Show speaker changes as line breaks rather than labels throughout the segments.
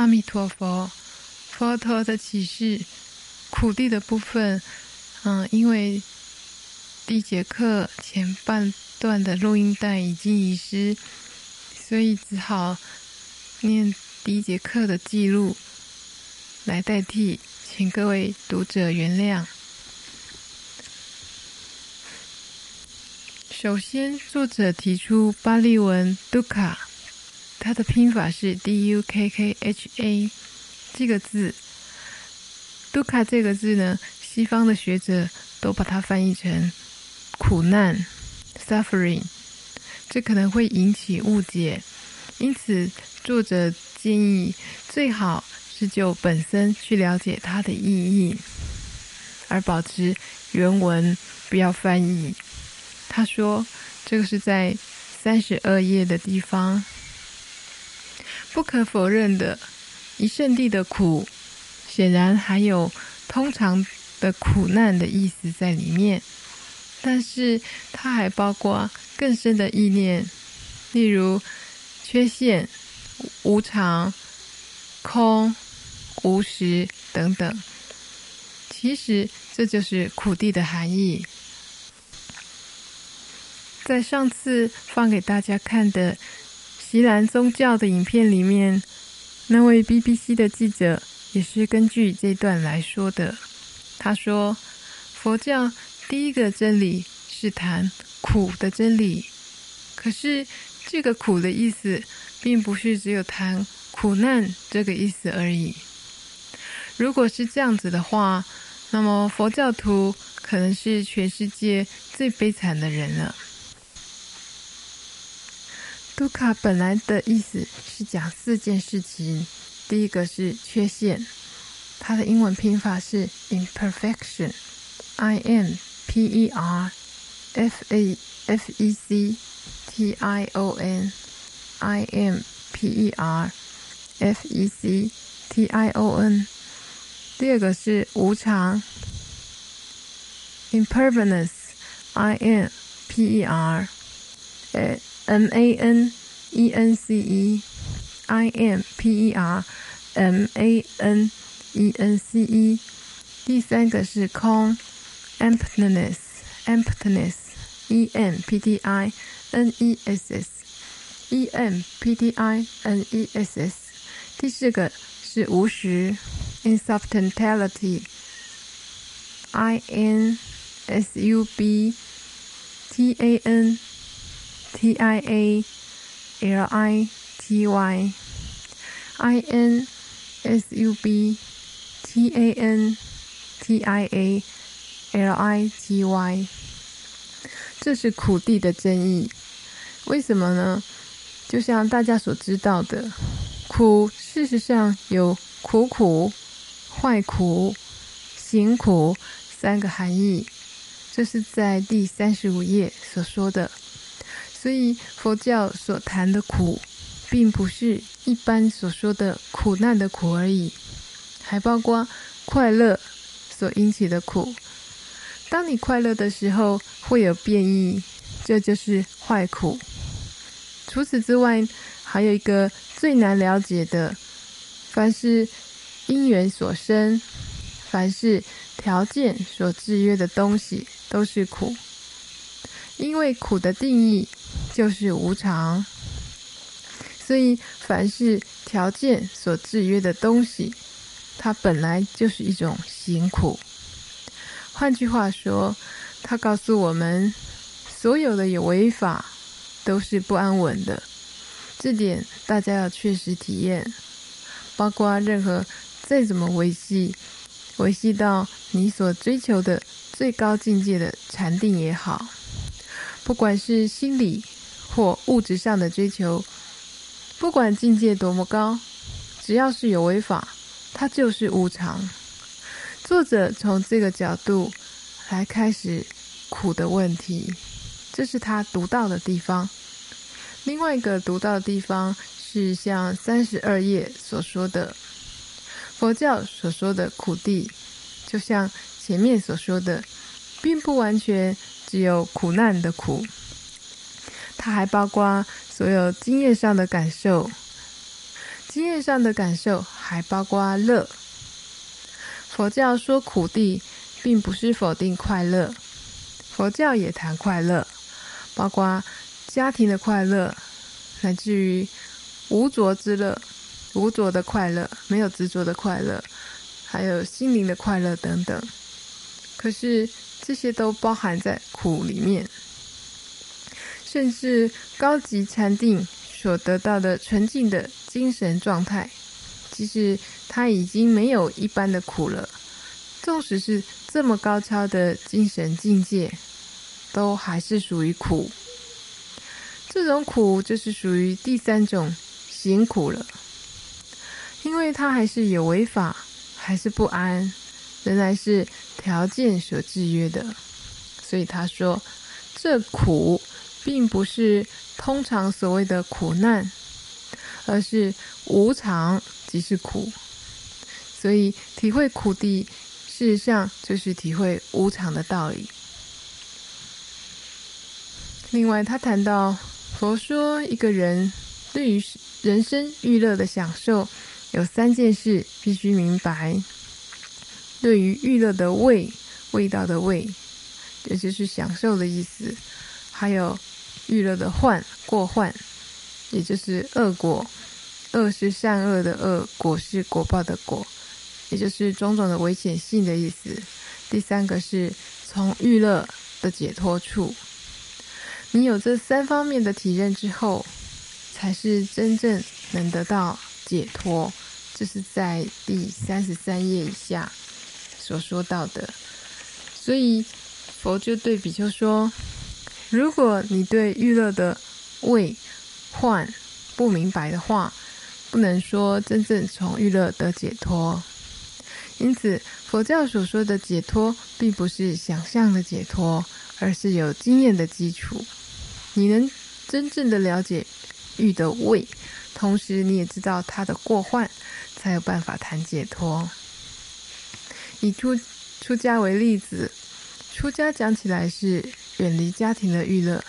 阿弥陀佛，佛陀的启示，苦地的部分，嗯，因为第一节课前半段的录音带已经遗失，所以只好念第一节课的记录来代替，请各位读者原谅。首先，作者提出巴利文 duka 它的拼法是 d u k k h a 这个字。dukka 这个字呢，西方的学者都把它翻译成苦难 suffering，这可能会引起误解，因此作者建议最好是就本身去了解它的意义，而保持原文，不要翻译。他说：“这个是在三十二页的地方。不可否认的，一圣地的苦，显然还有通常的苦难的意思在里面。但是，它还包括更深的意念，例如缺陷、无常、空、无实等等。其实，这就是苦地的含义。”在上次放给大家看的锡兰宗教的影片里面，那位 BBC 的记者也是根据这段来说的。他说：“佛教第一个真理是谈苦的真理，可是这个苦的意思，并不是只有谈苦难这个意思而已。如果是这样子的话，那么佛教徒可能是全世界最悲惨的人了。”杜卡本来的意思是讲四件事情，第一个是缺陷，它的英文拼法是 imperfection，I M P E R F A F E C T I O N，I M P E R F E C T I O N。第二个是无常，impermanence，I M P E R M A N E N C E，I M P E R M A N E N C E。第三个是空，emptiness，emptiness，E M P T I N E S S，E M P T I N E S S。第四个是无实，insubstantiality，I N S U B T A N。 T I A L I T Y I N S U B T A N T I A L I T Y，这是苦地的真义。为什么呢？就像大家所知道的，苦事实上有苦苦、坏苦、行苦三个含义。这是在第三十五页所说的。所以佛教所谈的苦，并不是一般所说的苦难的苦而已，还包括快乐所引起的苦。当你快乐的时候，会有变异，这就是坏苦。除此之外，还有一个最难了解的：凡是因缘所生，凡是条件所制约的东西，都是苦。因为苦的定义就是无常，所以凡是条件所制约的东西，它本来就是一种辛苦。换句话说，它告诉我们，所有的有为法都是不安稳的，这点大家要确实体验。包括任何再怎么维系，维系到你所追求的最高境界的禅定也好。不管是心理或物质上的追求，不管境界多么高，只要是有违法，它就是无常。作者从这个角度来开始苦的问题，这是他独到的地方。另外一个独到的地方是像三十二页所说的，佛教所说的苦地，就像前面所说的，并不完全。只有苦难的苦，它还包括所有经验上的感受。经验上的感受还包括乐。佛教说苦谛，并不是否定快乐，佛教也谈快乐，包括家庭的快乐，乃至于无着之乐，无着的快乐，没有执着的快乐，还有心灵的快乐等等。可是这些都包含在苦里面，甚至高级禅定所得到的纯净的精神状态。其实他已经没有一般的苦了，纵使是这么高超的精神境界，都还是属于苦。这种苦就是属于第三种行苦了，因为他还是有违法，还是不安，仍然是条件所制约的，所以他说，这苦并不是通常所谓的苦难，而是无常。即是苦，所以体会苦的，事实上就是体会无常的道理。另外，他谈到佛说，一个人对于人生欲乐的享受，有三件事必须明白。对于欲乐的味，味道的味，也就是享受的意思；还有欲乐的患，过患，也就是恶果。恶是善恶的恶，果是果报的果，也就是种种的危险性的意思。第三个是从欲乐的解脱处，你有这三方面的体认之后，才是真正能得到解脱。这是在第三十三页以下所说到的。所以佛就对比丘说：如果你对欲乐的味、患不明白的话，不能说真正从欲乐得解脱，因此佛教所说的解脱，并不是想象的解脱，而是有经验的基础。你能真正的了解欲的味，同时你也知道它的过患，才有办法谈解脱。以出出家为例子，出家讲起来是远离家庭的娱乐，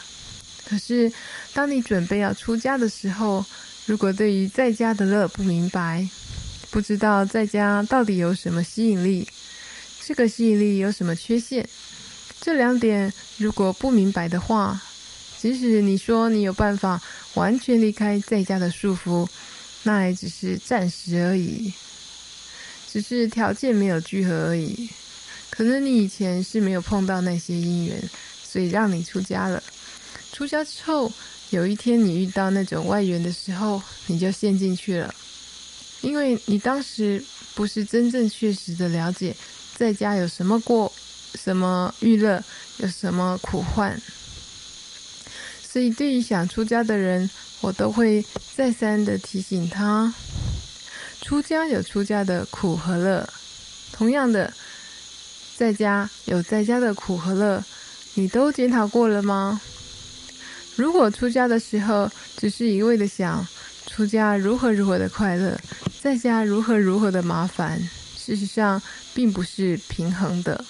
可是当你准备要出家的时候，如果对于在家的乐不明白，不知道在家到底有什么吸引力，这个吸引力有什么缺陷，这两点如果不明白的话，即使你说你有办法完全离开在家的束缚，那也只是暂时而已，只是条件没有聚合而已。可能你以前是没有碰到那些因缘，所以让你出家了。出家之后，有一天你遇到那种外缘的时候，你就陷进去了，因为你当时不是真正确实的了解在家有什么过，什么欲乐，有什么苦患。所以对于想出家的人，我都会再三的提醒他：出家有出家的苦和乐，同样的，在家有在家的苦和乐，你都检讨过了吗？如果出家的时候只是一味的想出家如何如何的快乐，在家如何如何的麻烦，事实上并不是平衡的。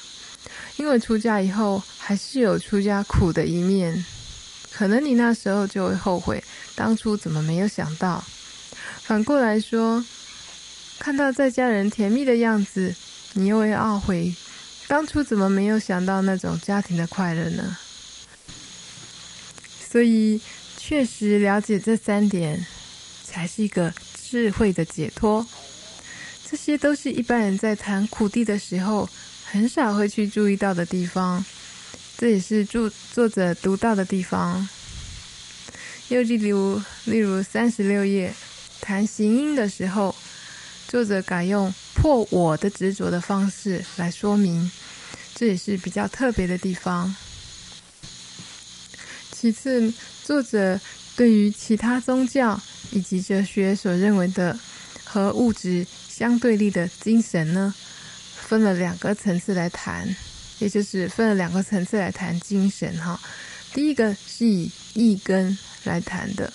因为出家以后还是有出家苦的一面，可能你那时候就会后悔当初怎么没有想到。反过来说，看到在家人甜蜜的样子，你又会懊悔当初怎么没有想到那种家庭的快乐呢？所以，确实了解这三点，才是一个智慧的解脱。这些都是一般人在谈苦谛的时候，很少会去注意到的地方。这也是著作者独到的地方。又例如，例如三十六页谈行音的时候，作者改用破我的执着的方式来说明，这也是比较特别的地方。其次，作者对于其他宗教以及哲学所认为的和物质相对立的精神呢，分了两个层次来谈，也就是分了两个层次来谈精神哈。第一个是以意根来谈的，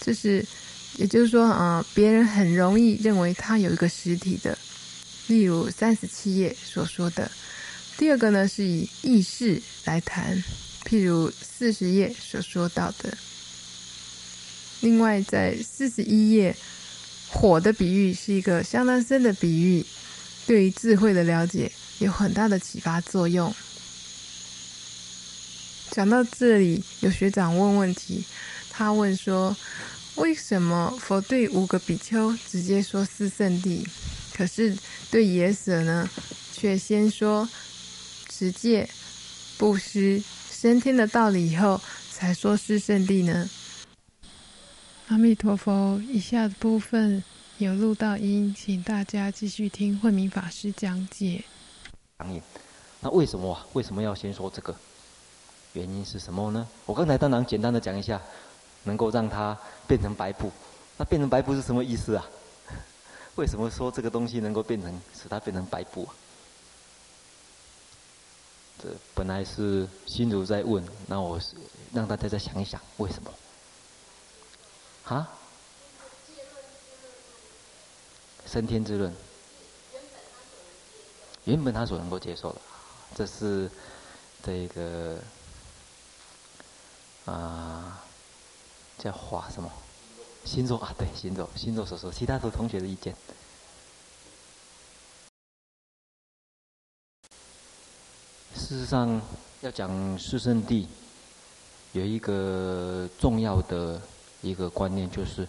就是也就是说啊，别人很容易认为它有一个实体的，例如三十七页所说的。第二个呢是以意识来谈。譬如四十页所说到的，另外在四十一页火的比喻是一个相当深的比喻，对于智慧的了解有很大的启发作用。讲到这里，有学长问问题，他问说：为什么佛对五个比丘直接说四圣地，可是对耶舍呢，却先说持戒、布施、升天的道理以后，才说是圣地呢？阿弥陀佛，以下的部分有录到音，请大家继续听慧明法师讲解。
那为什么啊？为什么要先说这个？原因是什么呢？我刚才当然简单的讲一下，能够让它变成白布。那变成白布是什么意思啊？为什么说这个东西能够变成使它变成白布啊？这本来是心如在问，那我是让大家再想一想，为什么？啊？升天之论，原本他所能够接受的，这是这个啊，叫华什么？星座啊，对，星座，星座所说，其他的同学的意见。事实上，要讲四圣地，有一个重要的。一个观念就是，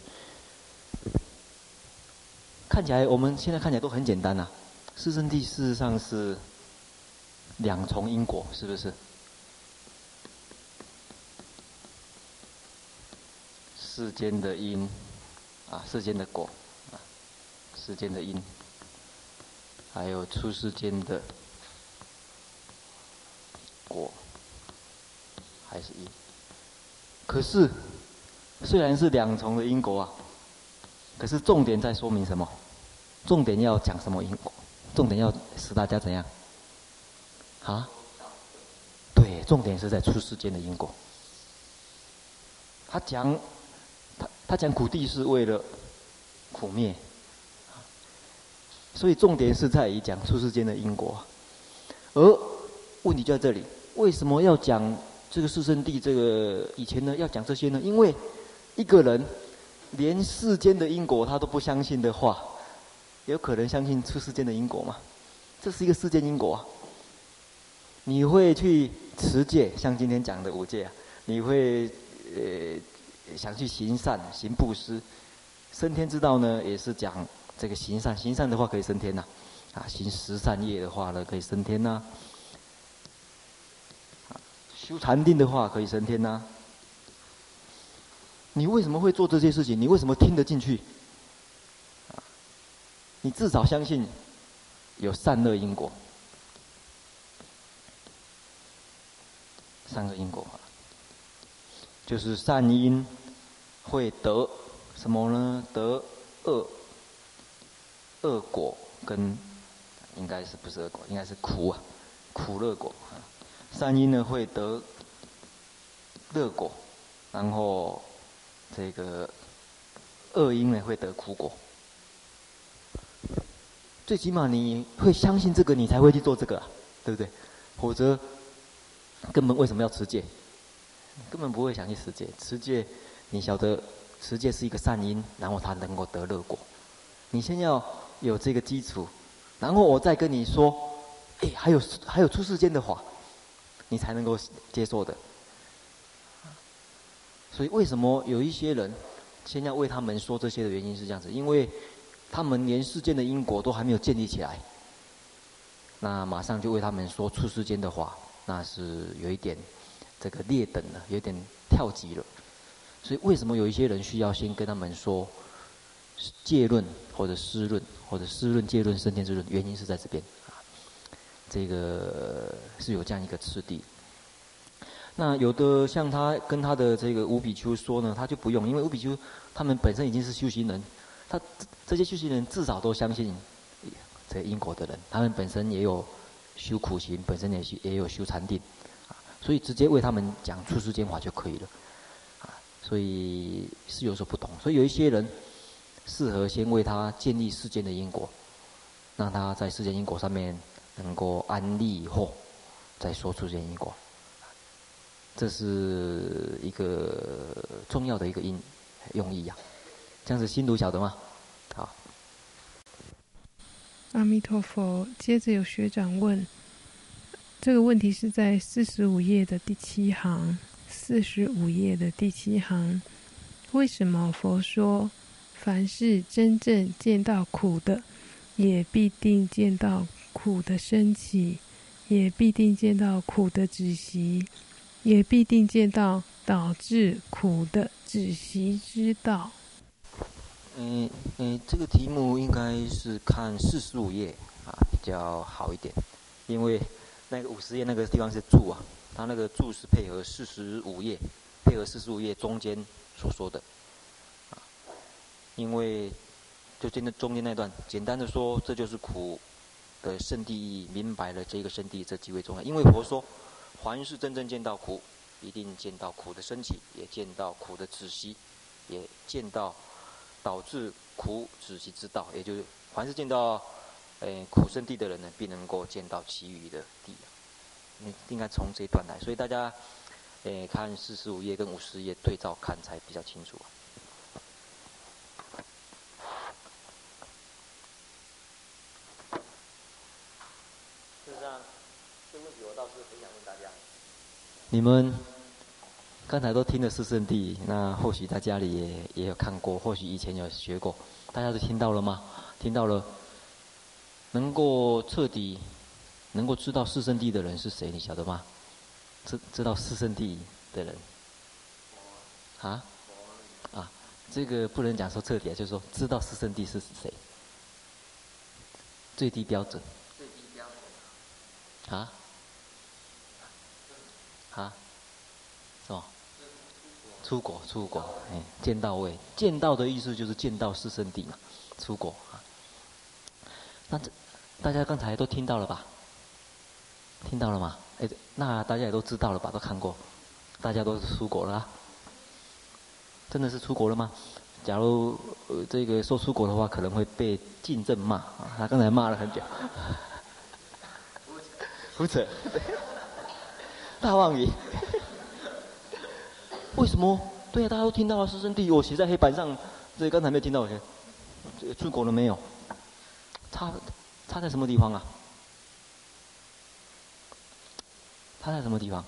看起来我们现在看起来都很简单呐、啊。四圣谛事实上是两重因果，是不是？世间的因，啊，世间的果，啊，世间的因，还有出世间的果，还是因。可是。虽然是两重的因果啊，可是重点在说明什么？重点要讲什么因果？重点要使大家怎样？啊？对，重点是在出世间的因果。他讲，他他讲苦谛是为了苦灭，所以重点是在于讲出世间的因果。而问题就在这里，为什么要讲这个四圣地？这个以前呢要讲这些呢？因为一个人连世间的因果他都不相信的话，有可能相信出世间的因果吗？这是一个世间因果啊。你会去持戒，像今天讲的五戒啊，你会呃想去行善、行布施，升天之道呢，也是讲这个行善，行善的话可以升天呐，啊，行十善业的话呢可以升天呐，修禅定的话可以升天呐。你为什么会做这些事情？你为什么听得进去？你至少相信有善恶因果，善恶因果，就是善因会得什么呢？得恶恶果跟应该是不是恶果？应该是苦啊，苦乐果啊。善因呢会得乐果，然后。这个恶因呢会得苦果，最起码你会相信这个，你才会去做这个啊，对不对？否则根本为什么要持戒？根本不会想去持戒。持戒，你晓得持戒是一个善因，然后它能够得乐果。你先要有这个基础，然后我再跟你说，哎，还有还有出世间的话，你才能够接受的。所以，为什么有一些人现在为他们说这些的原因是这样子？因为他们连世间的因果都还没有建立起来，那马上就为他们说出世间的话，那是有一点这个劣等了，有点跳级了。所以，为什么有一些人需要先跟他们说戒论或者施论或者施论戒论升天之论？原因是在这边，这个是有这样一个次第。那有的像他跟他的这个五比丘说呢，他就不用，因为五比丘他们本身已经是修行人，他这些修行人至少都相信这个因果的人，他们本身也有修苦行，本身也修也有修禅定，啊，所以直接为他们讲出世间法就可以了，啊，所以是有所不同，所以有一些人适合先为他建立世间的因果，让他在世间因果上面能够安立以后，再说出世间因果。这是一个重要的一个因用意呀，这样子心读晓得吗？好。
阿弥陀佛。接着有学长问，这个问题是在四十五页的第七行，四十五页的第七行，为什么佛说，凡是真正见到苦的，也必定见到苦的升起，也必定见到苦的止息，也必定见到导致苦的止息之道。
嗯嗯，这个题目应该是看四十五页啊比较好一点，因为那个五十页那个地方是注啊，它那个注是配合四十五页，配合四十五页中间所说的啊，因为就真的中间那段，简单的说，这就是苦的圣地意义，明白了这个圣地这极为重要，因为佛说，凡是真正见到苦，一定见到苦的升起，也见到苦的止息，也见到。导致苦止息之道，也就是凡是见到，诶、苦圣地的人呢，必能够见到其余的地。你应该从这一段来，所以大家，诶、看四十五页跟五十页对照看才比较清楚。事实上，你们。刚才都听了四圣地，那或许在家里也也有看过，或许以前有学过，大家都听到了吗？听到了，能够彻底能够知道四圣地的人是谁？你晓得吗？知知道四圣地的人？啊？啊？这个不能讲说彻底啊，就是说知道四圣地是谁？最低标准。最低标准。啊？啊？是吧？出国，出国，哎，见到位，见到的意思就是见到四圣地嘛，出国啊。那这大家刚才都听到了吧？听到了吗？哎，那大家也都知道了吧？都看过，大家都是出国了。真的是出国了吗？假如呃这个说出国的话，可能会被禁正骂啊。他刚才骂了很久。胡扯，大妄语。为什么？对、啊，大家都听到了四圣谛，我写在黑板上。所以刚才没听到，这个出国了没有？差差在什么地方啊？差在什么地方？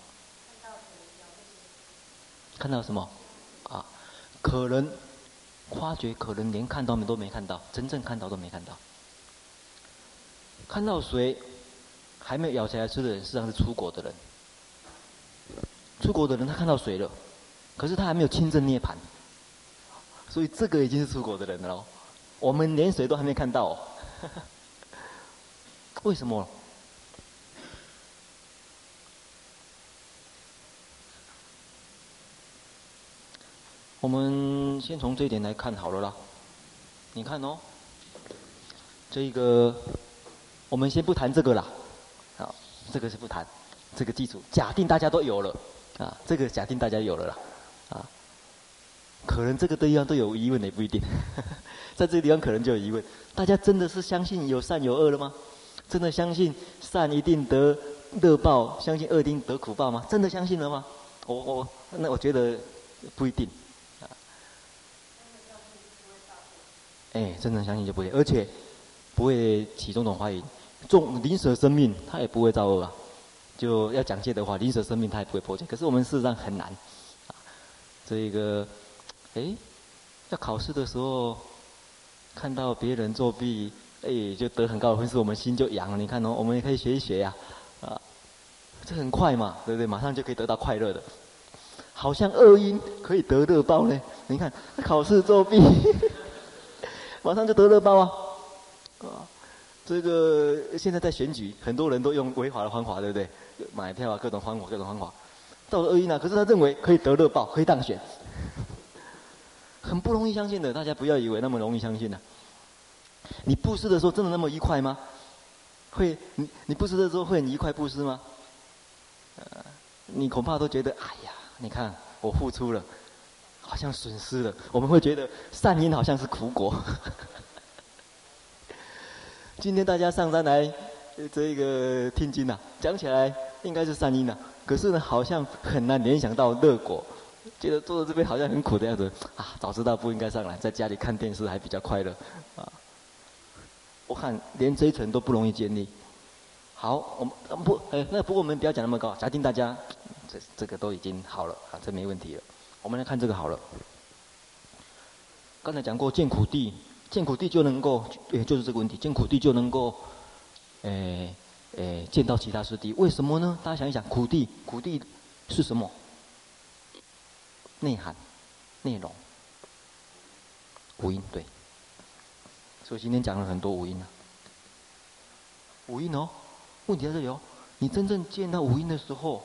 看到什么？啊，可能发觉可能连看到没都没看到，真正看到都没看到。看到谁还没有咬起来吃的人，实际上是出国的人。出国的人他看到水了。可是他还没有亲证涅槃，所以这个已经是出国的人了。我们连水都还没看到，为什么？我们先从这一点来看好了啦。你看哦，这个我们先不谈这个啦，好，这个是不谈，这个基础假定大家都有了啊，这个假定大家有了啦。啊，可能这个地方都有疑问也不一定，在这个地方可能就有疑问。大家真的是相信有善有恶了吗？真的相信善一定得乐报，相信恶一定得苦报吗？真的相信了吗？我我那我觉得不一定。啊，哎，真的相信就不会，而且不会起种种怀疑。种宁舍生命，他也不会造恶啊。就要讲戒的话，临舍生命他也不会破戒。可是我们事实上很难。这一个，哎，要考试的时候看到别人作弊，哎，就得很高的分数，我们心就痒了。你看哦，我们也可以学一学呀，啊，这很快嘛，对不对？马上就可以得到快乐的，好像恶因可以得乐报呢。你看，考试作弊，马上就得乐报啊，啊，这个现在在选举，很多人都用违法的方法，对不对？买票啊，各种方法，各种方法。造恶因呢？可是他认为可以得乐报，可以当选，很不容易相信的。大家不要以为那么容易相信呢、啊。你布施的时候真的那么愉快吗？会，你你布施的时候会很愉快布施吗？呃，你恐怕都觉得，哎呀，你看我付出了，好像损失了。我们会觉得善因好像是苦果。今天大家上山来这个听经呐、啊，讲起来应该是善因呐、啊。可是呢，好像很难联想到乐果，觉得坐在这边好像很苦的样子啊！早知道不应该上来，在家里看电视还比较快乐啊！我看连这一层都不容易建立。好，我们不，哎，那不过我们不要讲那么高，假定大家这这个都已经好了啊，这没问题了。我们来看这个好了。刚才讲过，见苦地，见苦地就能够，也就是这个问题，见苦地就能够，哎哎，见到其他师弟。为什么呢？大家想一想，苦地，苦地是什么？内涵、内容、五音，对。所以今天讲了很多五音啊。五音哦，问题在这里哦。你真正见到五音的时候，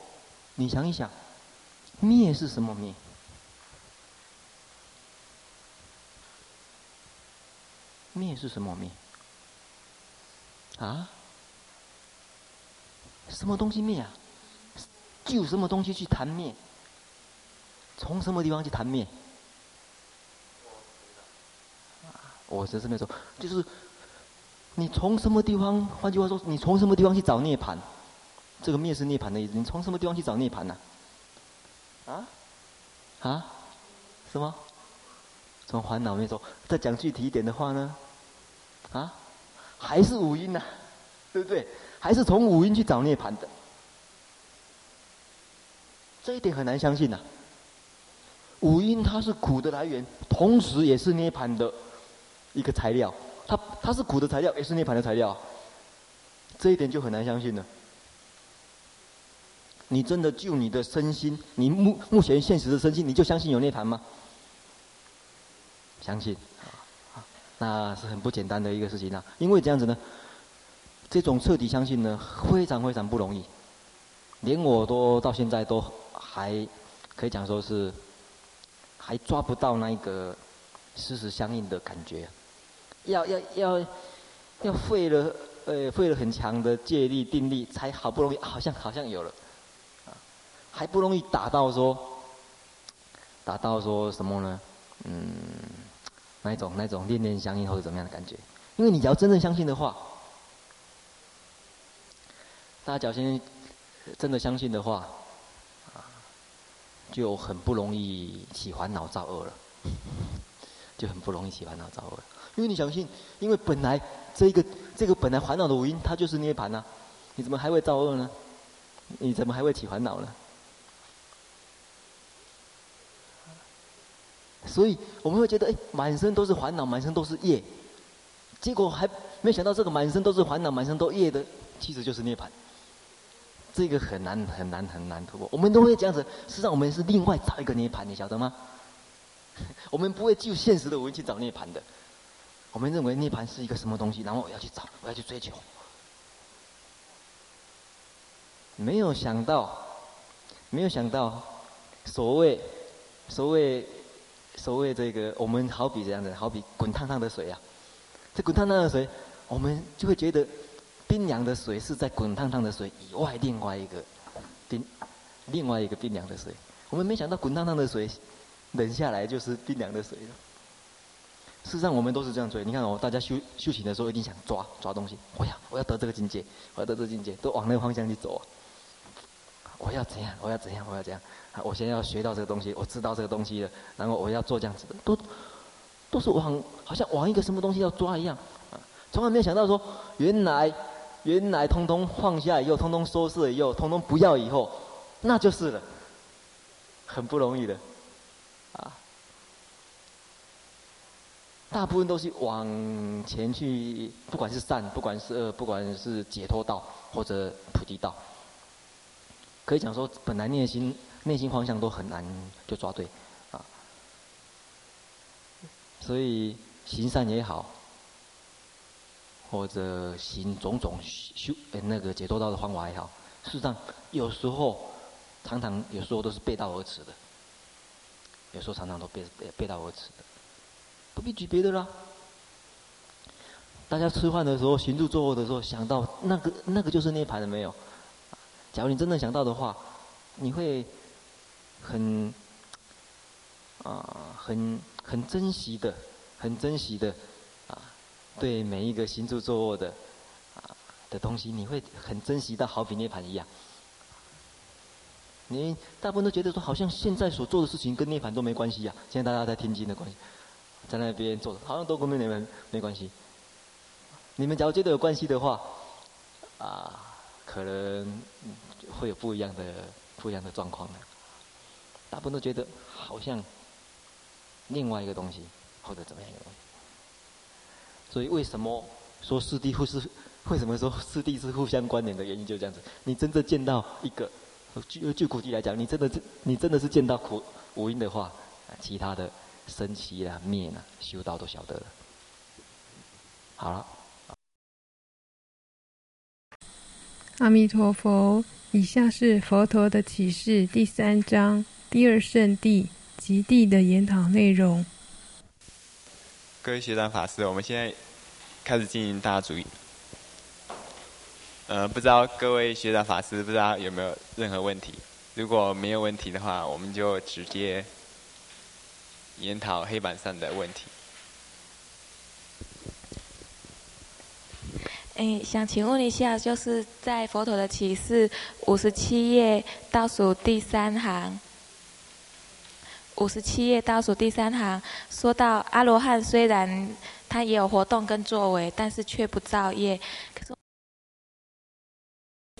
你想一想，灭是什么灭？灭是什么灭？啊？什么东西灭啊？就什么东西去谈灭？从什么地方去谈灭？我是这么说，就是你从什么地方？换句话说，你从什么地方去找涅槃？这个灭是涅槃的意思。你从什么地方去找涅槃呢？啊？啊？什么？从烦恼灭说。再讲具体一点的话呢？啊，还是五音呐、对不对？还是从五音去找涅槃的，这一点很难相信呐、五音它是苦的来源，同时也是涅槃的一个材料。它它是苦的材料，也是涅槃的材料，这一点就很难相信了。你真的就你的身心，你目目前现实的身心，你就相信有涅槃吗？相信。那是很不简单的一个事情啊，因为这样子呢，这种彻底相信呢，非常非常不容易，连我都到现在都还可以讲说是还抓不到那一个事实相应的感觉，要要要要费了呃费了很强的借力定力，才好不容易好像好像有了，啊，还不容易达到说达到说什么呢？嗯。那种那种念念相应或者怎么样的感觉？因为你只要真正相信的话，大家只要真的相信的话，啊，就很不容易起烦恼造恶了，就很不容易起烦恼造恶。因为你相信，因为本来这个这个本来烦恼的五因，它就是涅槃呐，你怎么还会造恶呢？你怎么还会起烦恼呢？所以我们会觉得，哎，满身都是烦恼，满身都是业，结果还没想到这个满身都是烦恼、满身都业的，其实就是涅槃。这个很难很难很难突破。我们都会这样子，实际上我们是另外找一个涅槃，你晓得吗？我们不会就现实的我们去找涅槃的。我们认为涅槃是一个什么东西，然后我要去找，我要去追求。没有想到，没有想到，所谓所谓。所谓这个，我们好比这样子，好比滚烫烫的水啊。这滚烫烫的水，我们就会觉得冰凉的水是在滚烫烫的水以外另外一个冰，另外一个冰凉的水。我们没想到滚烫烫的水冷下来就是冰凉的水了。事实上，我们都是这样追。你看哦，大家修修行的时候一定想抓抓东西。我要我要得这个境界，我要得这个境界，都往那个方向去走啊。我要怎样？我要怎样？我要怎样？我先要学到这个东西，我知道这个东西了，然后我要做这样子的，都都是往好像往一个什么东西要抓一样，啊，从来没有想到说，原来原来通通放下以后，通通收拾了以后，通通不要以后，那就是了，很不容易的，啊，大部分都是往前去，不管是善，不管是恶，不管是解脱道或者菩提道，可以讲说，本来内心。内心方向都很难就抓对，啊，所以行善也好，或者行种种修那个解脱道的方法也好，事实上有时候常常有时候都是背道而驰的，有时候常常都背背背道而驰的，不必举别的啦。大家吃饭的时候，行住坐卧的时候，想到那个那个就是涅槃了没有？假如你真的想到的话，你会。很啊，很很珍惜的，很珍惜的啊，对每一个行住坐卧的啊的东西，你会很珍惜到好比涅槃一样。你大部分都觉得说，好像现在所做的事情跟涅槃都没关系呀、啊。现在大家在天津的关系，在那边做的，好像都跟你们没关系。你们假如觉得有关系的话，啊，可能会有不一样的不一样的状况呢。大部分都觉得好像另外一个东西，或者怎么样一个东西。所以为什么说四谛或是？为什么说四谛是互相关联的原因就是这样子？你真正见到一个，就就苦谛来讲，你真的你真的是见到苦五阴的话，其他的生起啦、灭啦、修道都晓得了。好了。
阿弥陀佛，以下是佛陀的启示第三章第二圣地极地的研讨内容。
各位学长法师，我们现在开始进行大主义。呃，不知道各位学长法师不知道有没有任何问题？如果没有问题的话，我们就直接研讨黑板上的问题。
诶，想请问一下，就是在佛陀的启示五十七页倒数第三行，五十七页倒数第三行说到阿罗汉虽然他也有活动跟作为，但是却不造业，